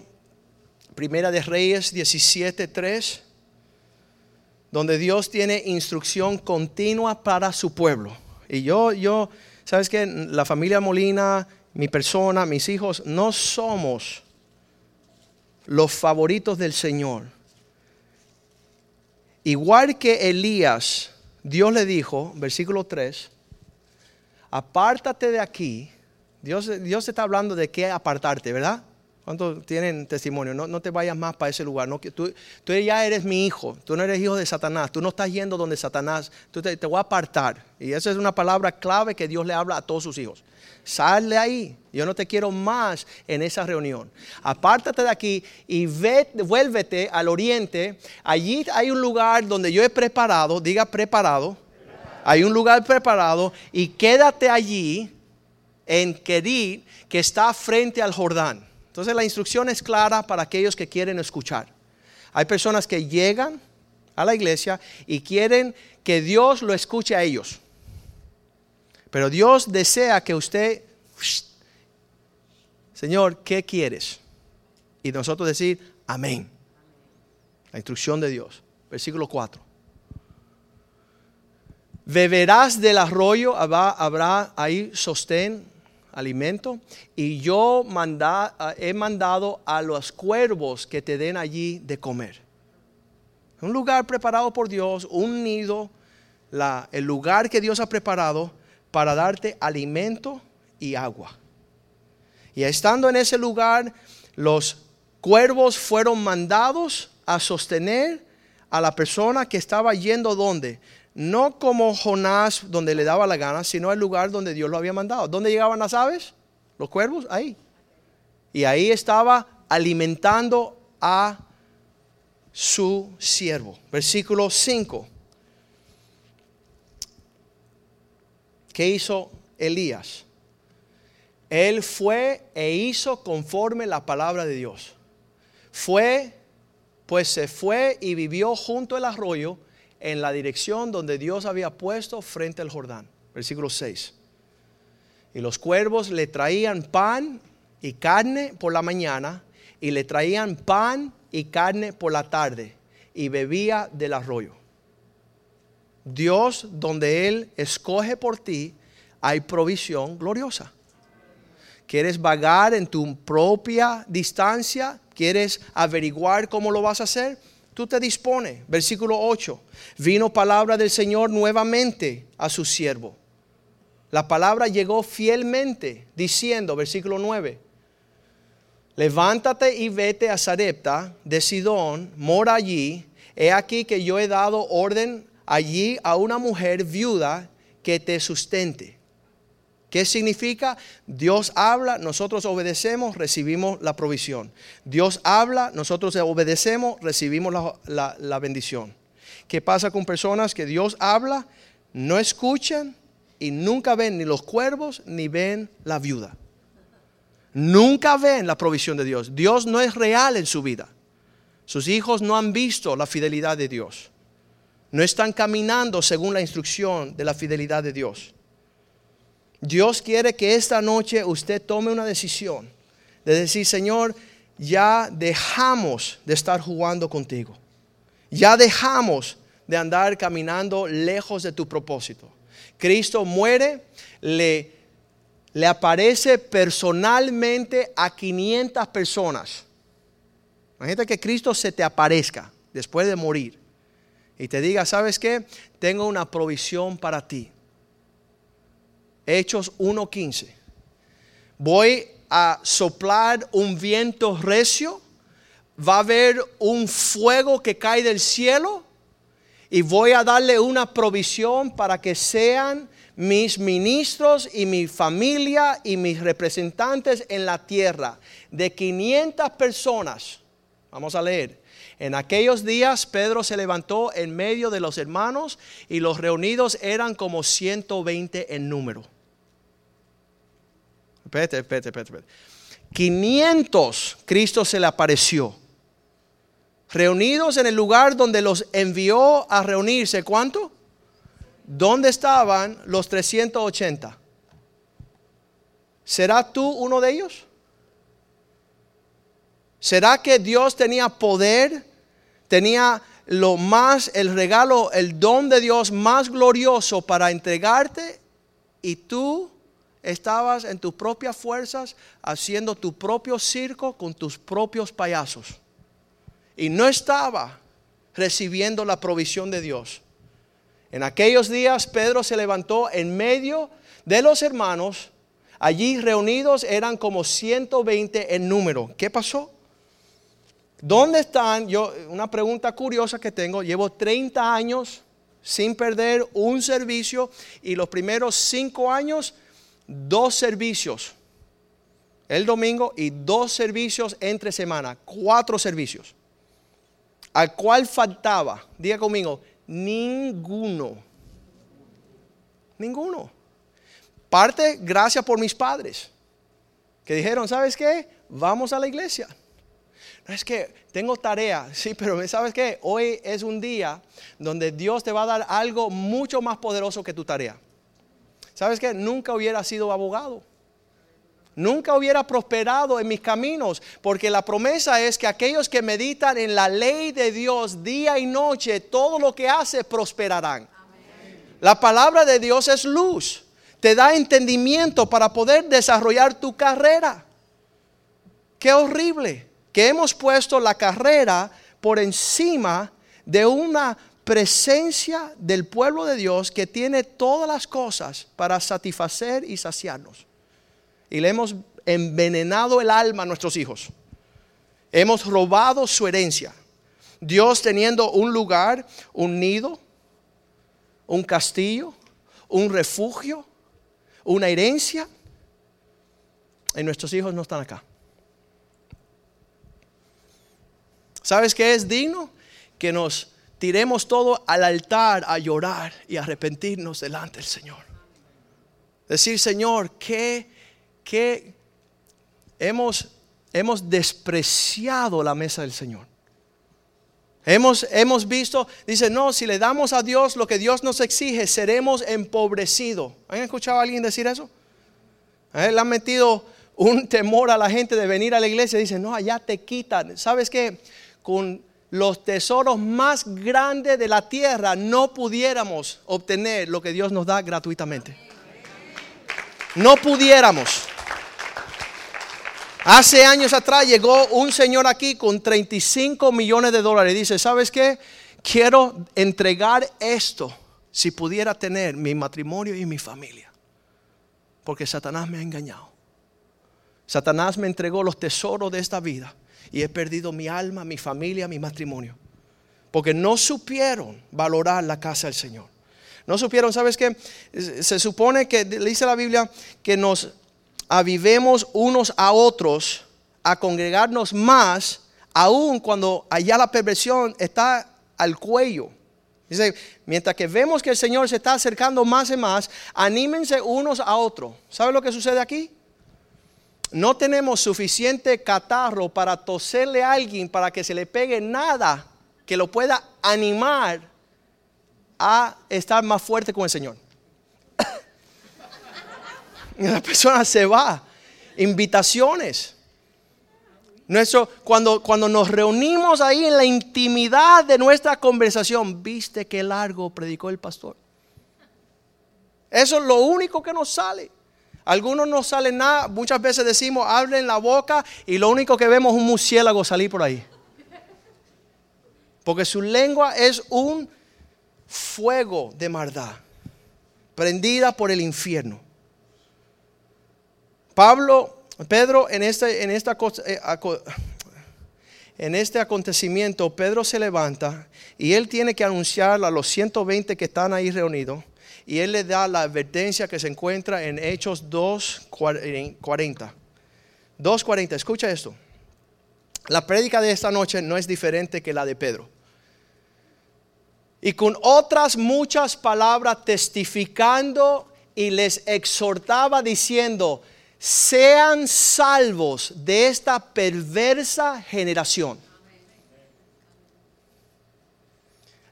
Primera de Reyes 17:3, donde Dios tiene instrucción continua para su pueblo. Y yo, yo, sabes que la familia Molina mi persona, mis hijos, no somos los favoritos del Señor. Igual que Elías, Dios le dijo, versículo 3, apártate de aquí. Dios, Dios está hablando de qué apartarte, ¿verdad? ¿Cuántos tienen testimonio? No, te vayas más para ese lugar. No, tú, tú, ya eres mi hijo. Tú no eres hijo de Satanás. Tú no estás yendo donde Satanás. Tú te, te voy a apartar. Y esa es una palabra clave que Dios le habla a todos sus hijos. Sal de ahí. Yo no te quiero más en esa reunión. Apártate de aquí y ve, vuélvete al oriente. Allí hay un lugar donde yo he preparado. Diga preparado. Hay un lugar preparado y quédate allí en Kerit que está frente al Jordán. Entonces la instrucción es clara para aquellos que quieren escuchar. Hay personas que llegan a la iglesia y quieren que Dios lo escuche a ellos. Pero Dios desea que usted, Señor, ¿qué quieres? Y nosotros decir, amén. La instrucción de Dios. Versículo 4. Beberás del arroyo, habrá, ahí sostén alimento. Y yo he mandado a los cuervos que te den allí de comer. Un lugar preparado por Dios, un nido, la, el lugar que Dios ha preparado para darte alimento y agua. Y estando en ese lugar, los cuervos fueron mandados a sostener a la persona que estaba yendo donde no como Jonás donde le daba la gana, sino al lugar donde Dios lo había mandado. ¿Dónde llegaban las aves? Los cuervos, ahí. Y ahí estaba alimentando a su siervo. Versículo 5. ¿Qué hizo Elías? Él fue e hizo conforme la palabra de Dios. Fue, pues se fue y vivió junto al arroyo en la dirección donde Dios había puesto frente al Jordán. Versículo 6. Y los cuervos le traían pan y carne por la mañana y le traían pan y carne por la tarde y bebía del arroyo. Dios, donde Él escoge por ti, hay provisión gloriosa. ¿Quieres vagar en tu propia distancia? ¿Quieres averiguar cómo lo vas a hacer? Tú te dispones. Versículo 8. Vino palabra del Señor nuevamente a su siervo. La palabra llegó fielmente diciendo, versículo 9, levántate y vete a Sarepta de Sidón, mora allí. He aquí que yo he dado orden allí a una mujer viuda que te sustente. ¿Qué significa? Dios habla, nosotros obedecemos, recibimos la provisión. Dios habla, nosotros obedecemos, recibimos la, la bendición. ¿Qué pasa con personas que Dios habla, no escuchan y nunca ven ni los cuervos ni ven la viuda? Nunca ven la provisión de Dios. Dios no es real en su vida. Sus hijos no han visto la fidelidad de Dios. No están caminando según la instrucción de la fidelidad de Dios. Dios quiere que esta noche usted tome una decisión de decir, Señor, ya dejamos de estar jugando contigo. Ya dejamos de andar caminando lejos de tu propósito. Cristo muere, le le aparece personalmente a 500 personas. Imagínate que Cristo se te aparezca después de morir y te diga, ¿sabes qué? Tengo una provisión para ti. Hechos 1.15. Voy a soplar un viento recio, va a haber un fuego que cae del cielo y voy a darle una provisión para que sean mis ministros y mi familia y mis representantes en la tierra, de 500 personas. Vamos a leer. En aquellos días Pedro se levantó en medio de los hermanos y los reunidos eran como 120 en número. Espérate, espérate, espérate. 500 Cristo se le apareció. Reunidos en el lugar donde los envió a reunirse. ¿Cuánto? ¿dónde estaban los 380? ¿Será tú uno de ellos? ¿Será que Dios tenía poder? Tenía lo más, el regalo, el don de Dios más glorioso para entregarte y tú estabas en tus propias fuerzas haciendo tu propio circo con tus propios payasos. Y no estaba recibiendo la provisión de Dios. En aquellos días Pedro se levantó en medio de los hermanos. Allí reunidos eran como 120 en número. ¿Qué pasó? ¿Dónde están? Yo, una pregunta curiosa que tengo. Llevo 30 años sin perder un servicio y los primeros 5 años, dos servicios. El domingo y dos servicios entre semana. Cuatro servicios. Al cual faltaba, diga conmigo, Ninguno. Ninguno. Parte gracias por mis padres, que dijeron, ¿sabes qué? Vamos a la iglesia. Es que tengo tarea, sí, pero ¿sabes qué? Hoy es un día donde Dios te va a dar algo mucho más poderoso que tu tarea. ¿Sabes qué? Nunca hubiera sido abogado nunca hubiera prosperado en mis caminos, porque la promesa es que aquellos que meditan en la ley de Dios día y noche, todo lo que hace prosperarán. La palabra de Dios es luz, te da entendimiento para poder desarrollar tu carrera. Qué horrible que hemos puesto la carrera por encima de una presencia del pueblo de Dios que tiene todas las cosas para satisfacer y saciarnos y le hemos envenenado el alma a nuestros hijos. Hemos robado su herencia. Dios teniendo un lugar, un nido, un castillo, un refugio, una herencia, y nuestros hijos no están acá. ¿Sabes qué es digno? Que nos tiremos todo al altar a llorar y arrepentirnos delante del Señor. Decir, Señor, ¿qué que hemos, hemos despreciado la mesa del Señor. Hemos, hemos visto, dice, no, si le damos a Dios lo que Dios nos exige, seremos empobrecidos. ¿Han escuchado a alguien decir eso? ¿Eh? Le han metido un temor a la gente de venir a la iglesia. Dicen, no, allá te quitan. ¿Sabes qué? Con los tesoros más grandes de la tierra no pudiéramos obtener lo que Dios nos da gratuitamente. No pudiéramos. Hace años atrás llegó un señor aquí con 35 millones de dólares y dice, ¿sabes qué? Quiero entregar esto si pudiera tener mi matrimonio y mi familia. Porque Satanás me ha engañado. Satanás me entregó los tesoros de esta vida y he perdido mi alma, mi familia, mi matrimonio. Porque no supieron valorar la casa del Señor. No supieron, ¿sabes qué? Se supone que, dice la Biblia, que nos avivemos unos a otros a congregarnos más, aun cuando allá la perversión está al cuello. Dice, mientras que vemos que el Señor se está acercando más y más, anímense unos a otros. ¿Sabe lo que sucede aquí? No tenemos suficiente catarro para toserle a alguien para que se le pegue nada que lo pueda animar a estar más fuerte con el Señor. la persona se va. Invitaciones. Nuestro, cuando, cuando nos reunimos ahí en la intimidad de nuestra conversación, viste qué largo predicó el pastor. Eso es lo único que nos sale. Algunos no salen nada, muchas veces decimos, hablen la boca y lo único que vemos es un murciélago salir por ahí. Porque su lengua es un fuego de maldad, prendida por el infierno. Pablo, Pedro, en este, en esta, eh, en este acontecimiento, Pedro se levanta y él tiene que anunciar a los 120 que están ahí reunidos y él le da la advertencia que se encuentra en Hechos 2.40. 2.40, escucha esto. La prédica de esta noche no es diferente que la de Pedro. Y con otras muchas palabras testificando y les exhortaba diciendo, sean salvos de esta perversa generación.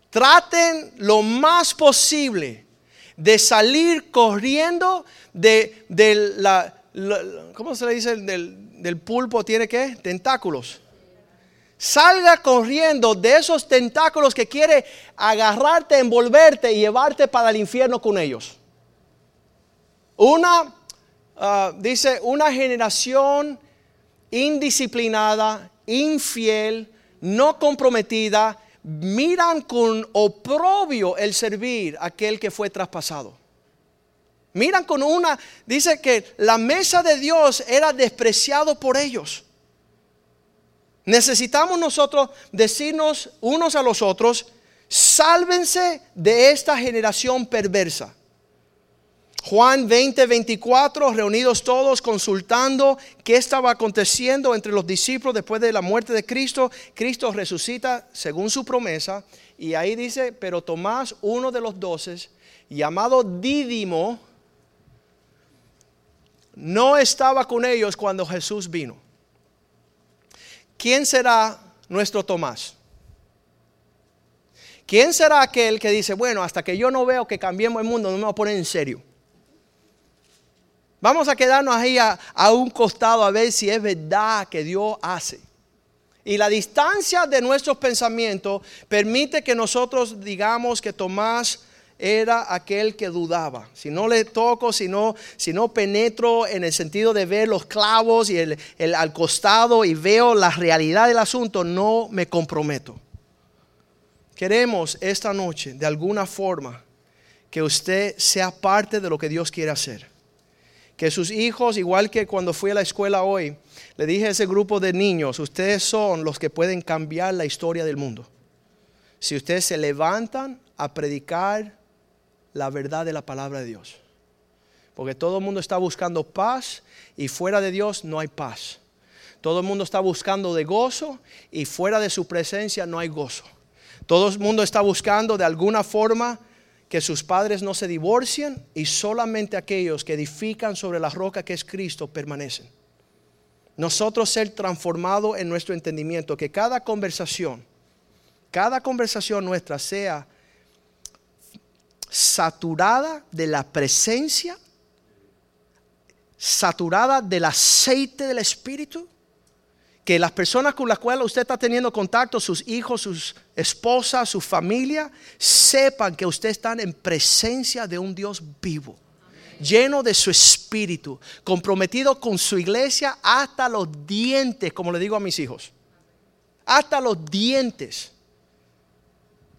Traten lo más posible de salir corriendo de, la, ¿cómo se le dice? Del, del pulpo tiene que tentáculos. Salga corriendo de esos tentáculos que quiere agarrarte, envolverte y llevarte para el infierno con ellos. Una, ah, dice, una generación indisciplinada, infiel, no comprometida, miran con oprobio el servir a aquel que fue traspasado. Miran con una, dice que la mesa de Dios era despreciado por ellos. Necesitamos nosotros decirnos unos a los otros, sálvense de esta generación perversa. Juan 20, 24, reunidos todos consultando qué estaba aconteciendo entre los discípulos después de la muerte de Cristo. Cristo resucita según su promesa. Y ahí dice, pero Tomás, uno de los doces, llamado Dídimo, no estaba con ellos cuando Jesús vino. ¿Quién será nuestro Tomás? ¿Quién será aquel que dice, bueno, hasta que yo no veo que cambiemos el mundo, no me voy a poner en serio? Vamos a quedarnos ahí a, un costado a ver si es verdad que Dios hace. Y la distancia de nuestros pensamientos permite que nosotros digamos que Tomás era aquel que dudaba. Si no le toco, si no, si no penetro en el sentido de ver los clavos y el, el, al costado y veo la realidad del asunto, no me comprometo. Queremos esta noche, de alguna forma, que usted sea parte de lo que Dios quiere hacer que sus hijos, igual que cuando fui a la escuela hoy, le dije a ese grupo de niños, ustedes son los que pueden cambiar la historia del mundo. Si ustedes se levantan a predicar la verdad de la palabra de Dios. Porque todo el mundo está buscando paz y fuera de Dios no hay paz. Todo el mundo está buscando de gozo y fuera de su presencia no hay gozo. Todo el mundo está buscando de alguna forma que sus padres no se divorcien y solamente aquellos que edifican sobre la roca que es Cristo permanecen. Nosotros ser transformados en nuestro entendimiento, que cada conversación, cada conversación nuestra sea saturada de la presencia, saturada del aceite del Espíritu? Que las personas con las cuales usted está teniendo contacto, sus hijos, sus esposas, su familia, sepan que usted está en presencia de un Dios vivo, lleno de su espíritu, comprometido con su iglesia hasta los dientes, como le digo a mis hijos. Hasta los dientes.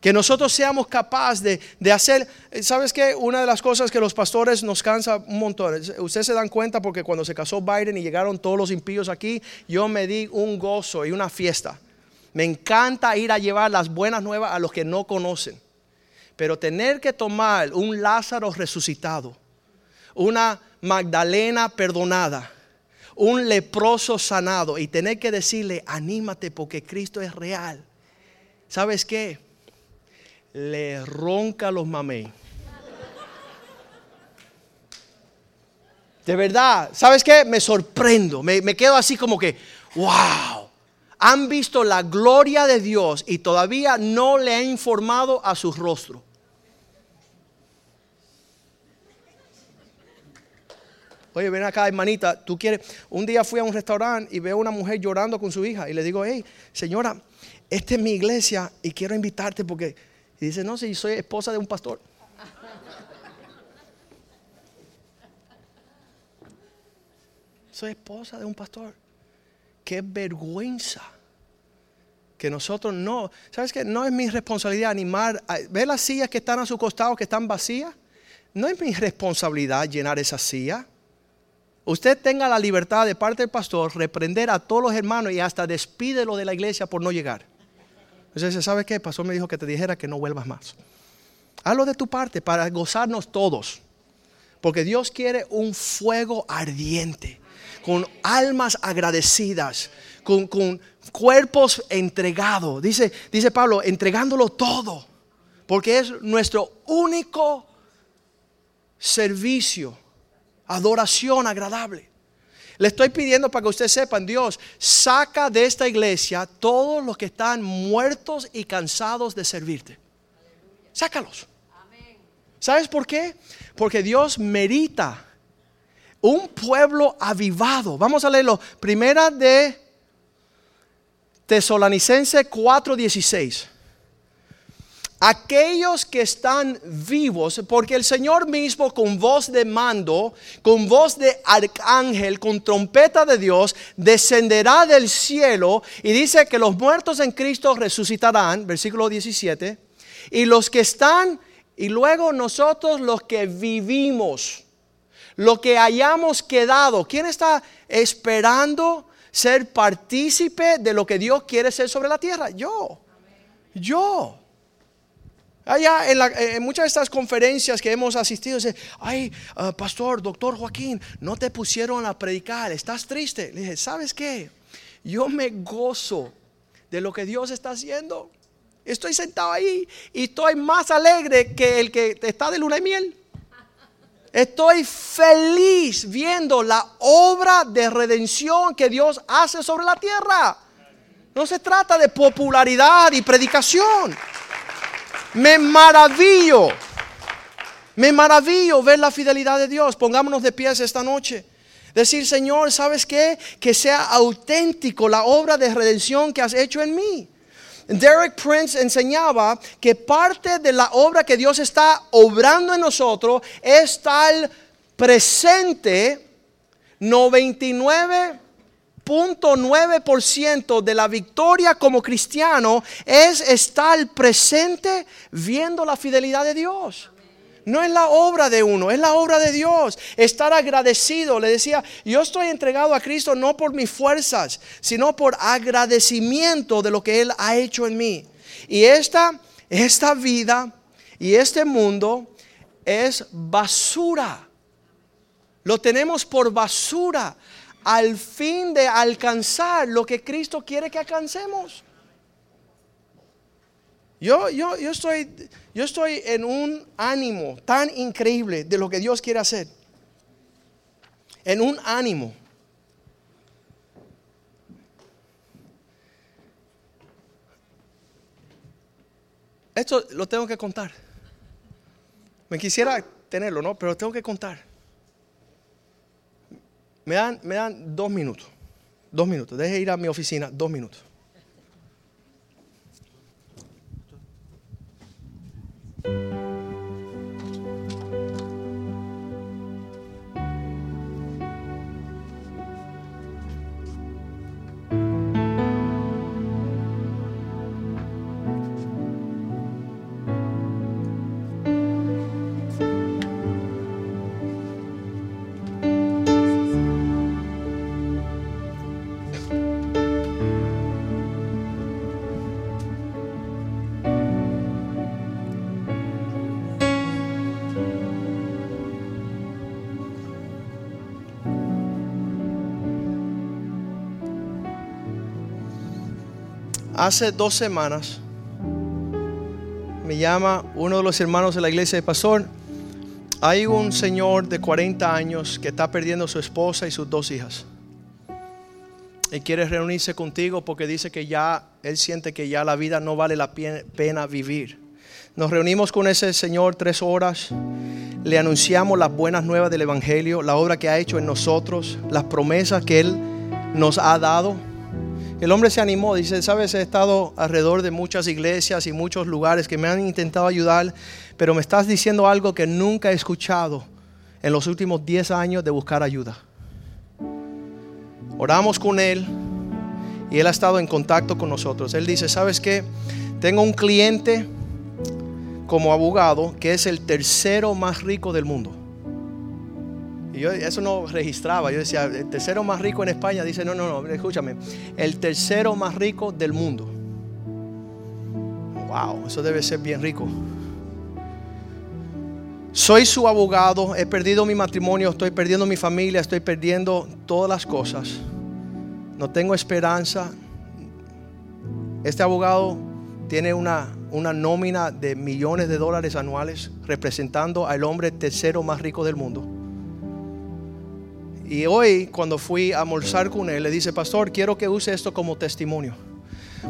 Que nosotros seamos capaces de, hacer, ¿sabes qué? Una de las cosas que los pastores nos cansa un montón. Ustedes se dan cuenta porque cuando se casó Biden y llegaron todos los impíos aquí, yo me di un gozo y una fiesta. Me encanta ir a llevar las buenas nuevas a los que no conocen. Pero tener que tomar un Lázaro resucitado, una Magdalena perdonada, un leproso sanado y tener que decirle, anímate porque Cristo es real. ¿Sabes qué? Le ronca los mamey. De verdad, ¿sabes qué? Me sorprendo, me, me, quedo así como que, wow, han visto la gloria de Dios y todavía no le ha informado a su rostro. Oye, ven acá, hermanita, tú quieres. Un día fui a un restaurante y veo a una mujer llorando con su hija y le digo, hey, señora, esta es mi iglesia y quiero invitarte porque y dice, no, si soy esposa de un pastor. soy esposa de un pastor. Qué vergüenza que nosotros no, ¿sabes qué? No es mi responsabilidad animar, ¿ve las sillas que están a su costado que están vacías? No es mi responsabilidad llenar esa silla. Usted tenga la libertad de parte del pastor reprender a todos los hermanos y hasta despídelo de la iglesia por no llegar. Entonces, ¿sabes qué? El pastor me dijo que te dijera que no vuelvas más. Hazlo de tu parte para gozarnos todos. Porque Dios quiere un fuego ardiente, con almas agradecidas, con, cuerpos entregados. Dice, dice Pablo, entregándolo todo. Porque es nuestro único servicio, adoración agradable. Le estoy pidiendo para que ustedes sepan, Dios, saca de esta iglesia todos los que están muertos y cansados de servirte. Sácalos. ¿Sabes por qué? Porque Dios merita un pueblo avivado. Vamos a leerlo. Primera de Tesalonicense 4:16 aquellos que están vivos, porque el Señor mismo con voz de mando, con voz de arcángel, con trompeta de Dios, descenderá del cielo y dice que los muertos en Cristo resucitarán, versículo 17, y los que están, y luego nosotros los que vivimos, lo que hayamos quedado, ¿quién está esperando ser partícipe de lo que Dios quiere ser sobre la tierra? Yo, yo. Allá en, muchas de estas conferencias que hemos asistido, dice, ay, ah, pastor, doctor Joaquín, no te pusieron a predicar, estás triste. Le dije, ¿sabes qué? Yo me gozo de lo que Dios está haciendo. Estoy sentado ahí y estoy más alegre que el que está de luna y miel. Estoy feliz viendo la obra de redención que Dios hace sobre la tierra. No se trata de popularidad y predicación. Me maravillo. Me maravillo ver la fidelidad de Dios. Pongámonos de pies esta noche. Decir, Señor, ¿sabes qué? Que sea auténtico la obra de redención que has hecho en mí. Derek Prince enseñaba que parte de la obra que Dios está obrando en nosotros es tal presente 99 ciento de la victoria como cristiano es estar presente viendo la fidelidad de Dios. No es la obra de uno, es la obra de Dios. Estar agradecido. Le decía, yo estoy entregado a Cristo no por mis fuerzas, sino por agradecimiento de lo que Él ha hecho en mí. Y esta, esta vida y este mundo es basura. Lo tenemos por basura al fin de alcanzar lo que Cristo quiere que alcancemos. Yo, yo, yo, estoy, yo estoy en un ánimo tan increíble de lo que Dios quiere hacer. En un ánimo. Esto lo tengo que contar. Me quisiera tenerlo, ¿no? Pero tengo que contar. Me dan, me dan dos minutos. Dos minutos. Deje ir a mi oficina. Dos minutos. Hace dos semanas me llama uno de los hermanos de la iglesia de Pastor. Hay un señor de 40 años que está perdiendo a su esposa y sus dos hijas. Y quiere reunirse contigo porque dice que ya, él siente que ya la vida no vale la pena vivir. Nos reunimos con ese señor tres horas. Le anunciamos las buenas nuevas del Evangelio, la obra que ha hecho en nosotros, las promesas que Él nos ha dado el hombre se animó, dice, sabes, he estado alrededor de muchas iglesias y muchos lugares que me han intentado ayudar, pero me estás diciendo algo que nunca he escuchado en los últimos 10 años de buscar ayuda. Oramos con él y él ha estado en contacto con nosotros. Él dice, ¿sabes qué? Tengo un cliente como abogado que es el tercero más rico del mundo. Y yo eso no registraba. Yo decía, el tercero más rico en España. Dice, no, no, no, escúchame. El tercero más rico del mundo. Wow, eso debe ser bien rico. Soy su abogado, he perdido mi matrimonio, estoy perdiendo mi familia, estoy perdiendo todas las cosas. No tengo esperanza. Este abogado tiene una, una nómina de millones de dólares anuales representando al hombre tercero más rico del mundo. Y hoy cuando fui a almorzar con él, le dice, pastor, quiero que use esto como testimonio.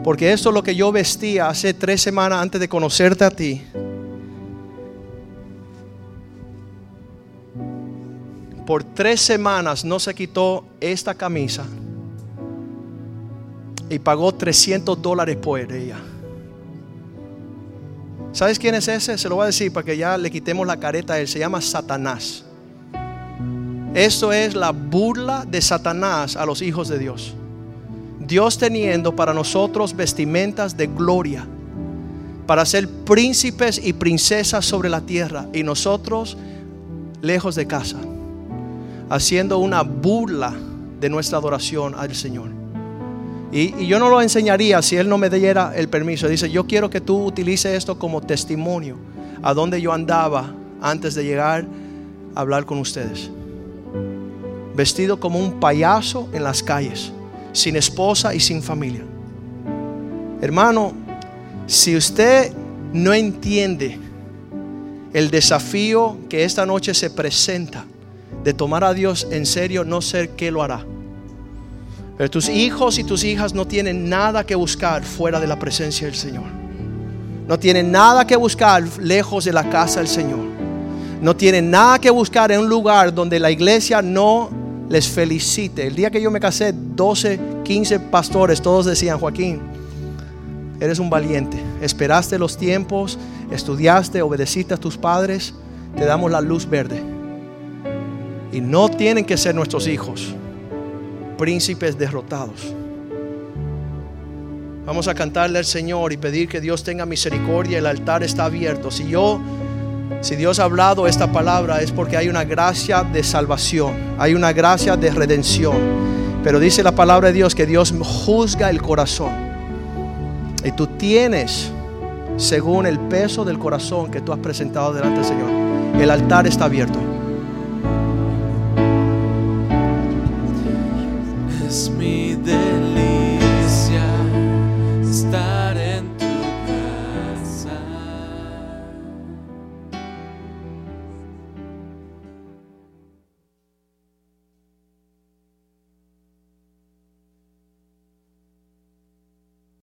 Porque esto es lo que yo vestía hace tres semanas antes de conocerte a ti. Por tres semanas no se quitó esta camisa y pagó 300 dólares por ella. ¿Sabes quién es ese? Se lo voy a decir para que ya le quitemos la careta a él. Se llama Satanás. Esto es la burla de Satanás a los hijos de Dios. Dios teniendo para nosotros vestimentas de gloria, para ser príncipes y princesas sobre la tierra y nosotros lejos de casa, haciendo una burla de nuestra adoración al Señor. Y, yo no lo enseñaría si Él no me diera el permiso. Dice, yo quiero que tú utilices esto como testimonio a donde yo andaba antes de llegar a hablar con ustedes vestido como un payaso en las calles, sin esposa y sin familia. Hermano, si usted no entiende el desafío que esta noche se presenta de tomar a Dios en serio, no sé qué lo hará. Pero tus hijos y tus hijas no tienen nada que buscar fuera de la presencia del Señor. No tienen nada que buscar lejos de la casa del Señor. No tienen nada que buscar en un lugar donde la iglesia no les felicite. El día que yo me casé, 12, 15 pastores, todos decían, Joaquín, eres un valiente. Esperaste los tiempos, estudiaste, obedeciste a tus padres, te damos la luz verde. Y no tienen que ser nuestros hijos príncipes derrotados. Vamos a cantarle al Señor y pedir que Dios tenga misericordia. El altar está abierto. Si yo si Dios ha hablado esta palabra es porque hay una gracia de salvación, hay una gracia de redención. Pero dice la palabra de Dios que Dios juzga el corazón. Y tú tienes, según el peso del corazón que tú has presentado delante del Señor, el altar está abierto. Es mi